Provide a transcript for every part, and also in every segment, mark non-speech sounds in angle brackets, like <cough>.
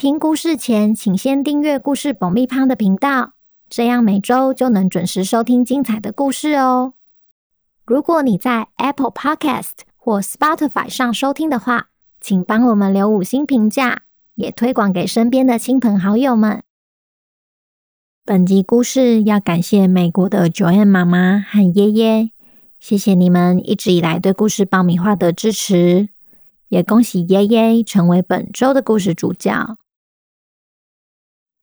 听故事前，请先订阅故事爆米花的频道，这样每周就能准时收听精彩的故事哦。如果你在 Apple Podcast 或 Spotify 上收听的话，请帮我们留五星评价，也推广给身边的亲朋好友们。本集故事要感谢美国的 Joanne 妈妈和爷爷，谢谢你们一直以来对故事爆米花的支持，也恭喜爷爷成为本周的故事主角。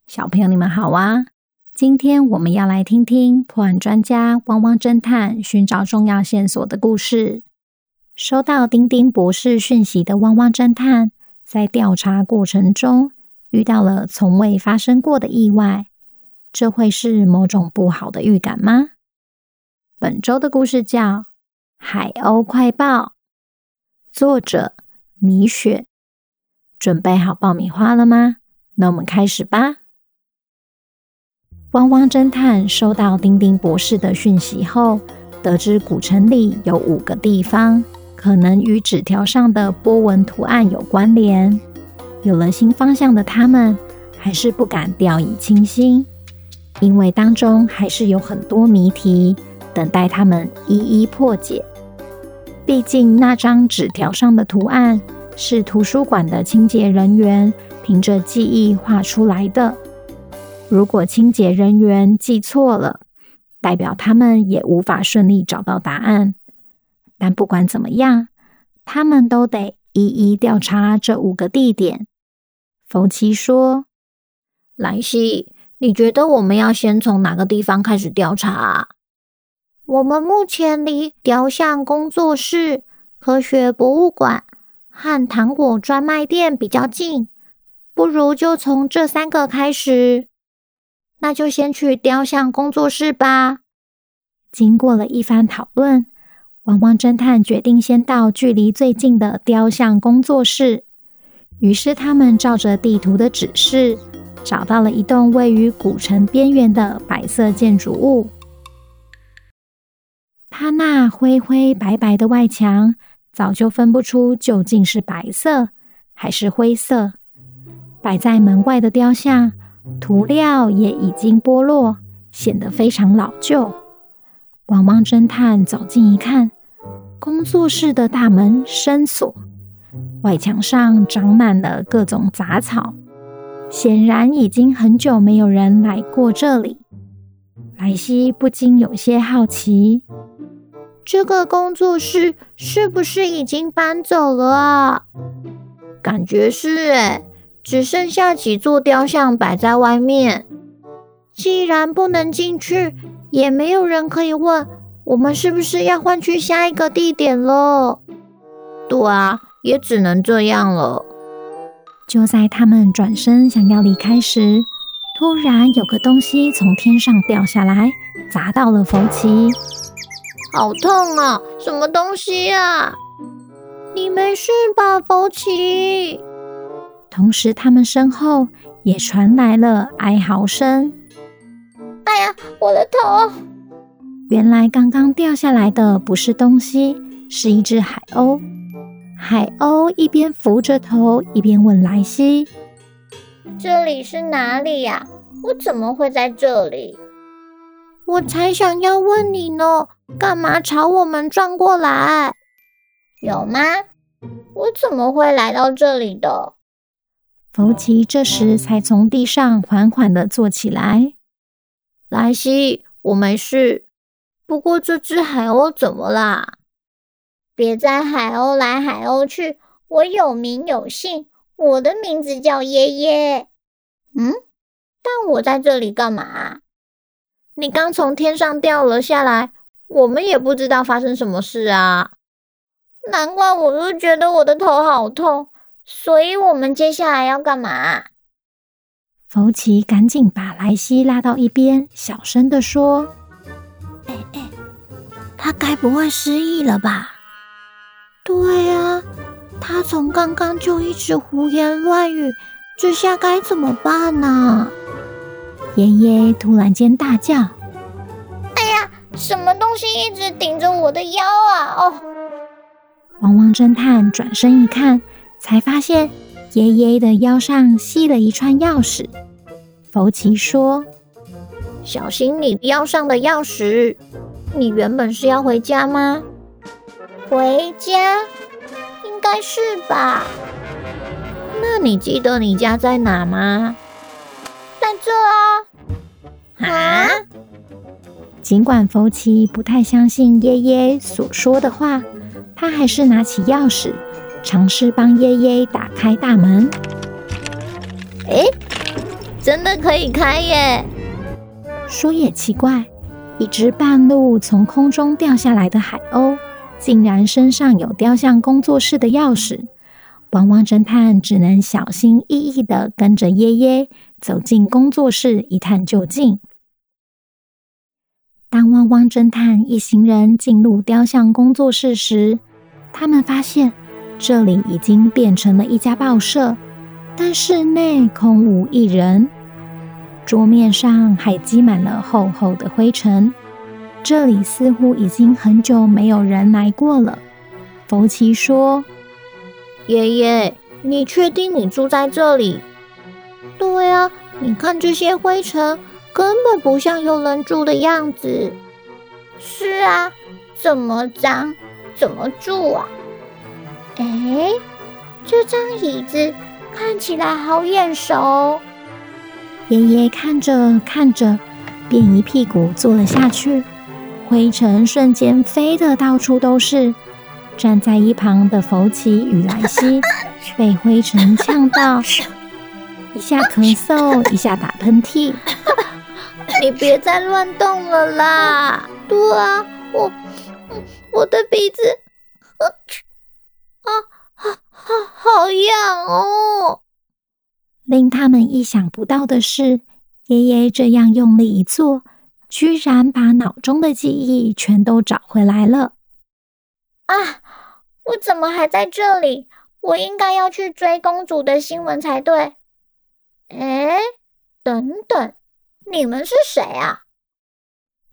小朋友，你们好啊！今天我们要来听听破案专家汪汪侦探寻找重要线索的故事。收到丁丁博士讯息的汪汪侦探，在调查过程中遇到了从未发生过的意外，这会是某种不好的预感吗？本周的故事叫《海鸥快报》，作者米雪。准备好爆米花了吗？那我们开始吧。汪汪侦探收到丁丁博士的讯息后，得知古城里有五个地方可能与纸条上的波纹图案有关联。有了新方向的他们，还是不敢掉以轻心，因为当中还是有很多谜题等待他们一一破解。毕竟那张纸条上的图案是图书馆的清洁人员凭着记忆画出来的。如果清洁人员记错了，代表他们也无法顺利找到答案。但不管怎么样，他们都得一一调查这五个地点。福奇说：“莱西，你觉得我们要先从哪个地方开始调查？我们目前离雕像工作室、科学博物馆和糖果专卖店比较近，不如就从这三个开始。”那就先去雕像工作室吧。经过了一番讨论，汪汪侦探决定先到距离最近的雕像工作室。于是他们照着地图的指示，找到了一栋位于古城边缘的白色建筑物。它那灰灰白白的外墙，早就分不出究竟是白色还是灰色。摆在门外的雕像。涂料也已经剥落，显得非常老旧。汪汪侦探走近一看，工作室的大门深锁，外墙上长满了各种杂草，显然已经很久没有人来过这里。莱西不禁有些好奇：这个工作室是不是已经搬走了啊？感觉是诶。只剩下几座雕像摆在外面。既然不能进去，也没有人可以问，我们是不是要换去下一个地点了？对啊，也只能这样了。就在他们转身想要离开时，突然有个东西从天上掉下来，砸到了福奇。好痛啊！什么东西呀？你没事吧，福奇？同时，他们身后也传来了哀嚎声。哎呀，我的头！原来刚刚掉下来的不是东西，是一只海鸥。海鸥一边扶着头，一边问莱西：“这里是哪里呀？我怎么会在这里？”我才想要问你呢，干嘛朝我们转过来？有吗？我怎么会来到这里的？福奇这时才从地上缓缓地坐起来。莱西，我没事。不过这只海鸥怎么啦？别再海鸥来海鸥去，我有名有姓，我的名字叫耶耶。嗯？但我在这里干嘛？你刚从天上掉了下来，我们也不知道发生什么事啊。难怪我都觉得我的头好痛。所以我们接下来要干嘛？福奇赶紧把莱西拉到一边，小声的说：“哎哎，他该不会失忆了吧？”“对啊，他从刚刚就一直胡言乱语，这下该怎么办呢？”爷爷突然间大叫：“哎呀，什么东西一直顶着我的腰啊！”哦，汪汪侦探转身一看，才发现爷爷的腰上系了一串钥匙。福奇说：“小心你腰上的钥匙！你原本是要回家吗？回家？应该是吧。那你记得你家在哪吗？在这啊。”啊！尽管福奇不太相信爷爷所说的话，他还是拿起钥匙，尝试帮耶耶打开大门。哎，真的可以开耶！说也奇怪，一只半路从空中掉下来的海鸥，竟然身上有雕像工作室的钥匙。汪汪侦探只能小心翼翼的跟着耶耶走进工作室，一探究竟。当汪汪侦探一行人进入雕像工作室时，他们发现这里已经变成了一家报社，但室内空无一人，桌面上还积满了厚厚的灰尘。这里似乎已经很久没有人来过了。福奇说：“爷爷，你确定你住在这里？”“对啊，你看这些灰尘。”根本不像有人住的样子。是啊，怎么脏，怎么住啊？哎，这张椅子看起来好眼熟。爷爷看着看着，便一屁股坐了下去，灰尘瞬间飞得到处都是。站在一旁的福奇与莱西 <laughs> 被灰尘呛到，<laughs> 一下咳嗽，一下打喷嚏。<laughs> 你别再乱动了啦！对啊，我我的鼻子，啊啊好好痒哦！令他们意想不到的是，爷爷这样用力一做，居然把脑中的记忆全都找回来了。啊！我怎么还在这里？我应该要去追公主的新闻才对。哎，等等。你们是谁啊？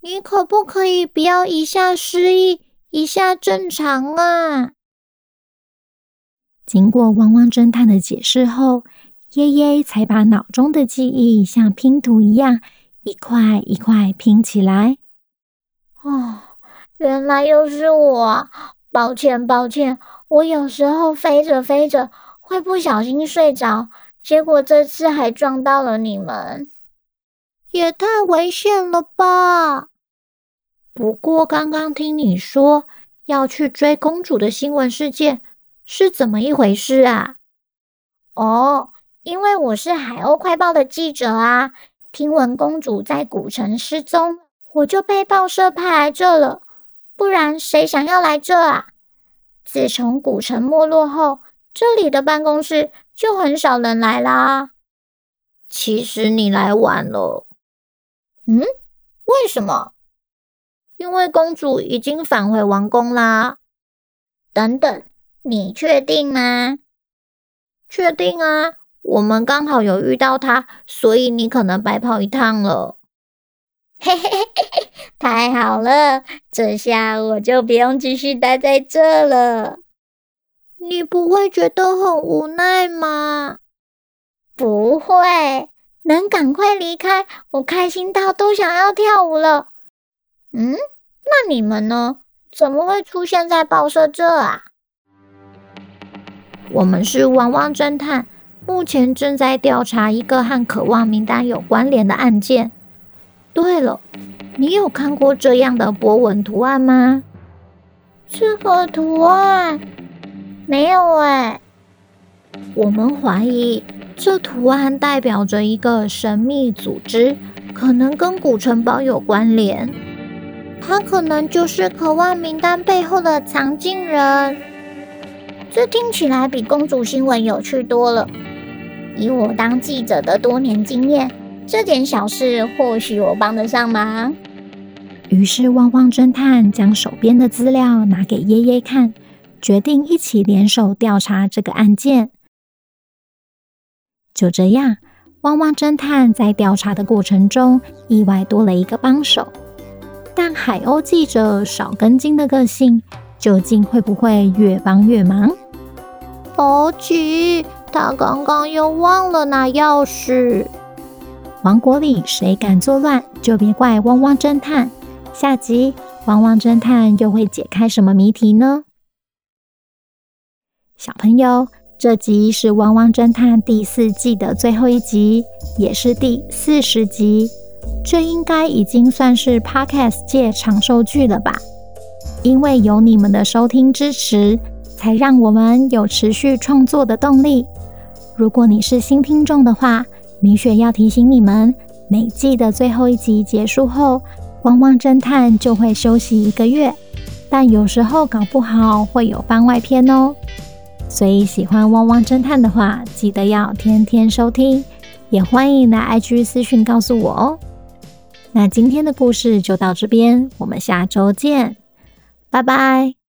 你可不可以不要一下失忆，一下正常啊？经过汪汪侦探的解释后，耶耶才把脑中的记忆像拼图一样，一块一块拼起来。哦，原来又是我！抱歉，抱歉，我有时候飞着飞着会不小心睡着，结果这次还撞到了你们。也太危险了吧！不过刚刚听你说要去追公主的新闻事件，是怎么一回事啊？哦，因为我是海鸥快报的记者啊，听闻公主在古城失踪，我就被报社派来这了。不然谁想要来这啊？自从古城没落后，这里的办公室就很少人来啦。其实你来晚了。嗯，为什么？因为公主已经返回王宫啦。等等，你确定吗？确定啊，我们刚好有遇到他，所以你可能白跑一趟了。嘿嘿嘿嘿，太好了，这下我就不用继续待在这了。你不会觉得很无奈吗？不会。能赶快离开，我开心到都想要跳舞了。嗯，那你们呢？怎么会出现在报社这啊？我们是汪汪侦探，目前正在调查一个和渴望名单有关联的案件。对了，你有看过这样的波纹图案吗？这个图案没有哎。我们怀疑。这图案代表着一个神秘组织，可能跟古城堡有关联。他可能就是渴望名单背后的藏镜人。这听起来比公主新闻有趣多了。以我当记者的多年经验，这点小事或许我帮得上忙。于是，汪汪侦探将手边的资料拿给爷爷看，决定一起联手调查这个案件。就这样，汪汪侦探在调查的过程中，意外多了一个帮手。但海鸥记者少根筋的个性，究竟会不会越帮越忙？宝奇，他刚刚又忘了拿钥匙。王国里谁敢作乱，就别怪汪汪侦探。下集，汪汪侦探又会解开什么谜题呢？小朋友，这集是汪汪侦探第四季的最后一集，也是第四十集。这应该已经算是 Podcast 界长寿剧了吧？因为有你们的收听支持，才让我们有持续创作的动力。如果你是新听众的话，米雪要提醒你们，每季的最后一集结束后，汪汪侦探就会休息一个月，但有时候搞不好会有番外篇哦。所以喜欢汪汪侦探的话，记得要天天收听，也欢迎来 IG 私讯告诉我哦。那今天的故事就到这边，我们下周见，拜拜。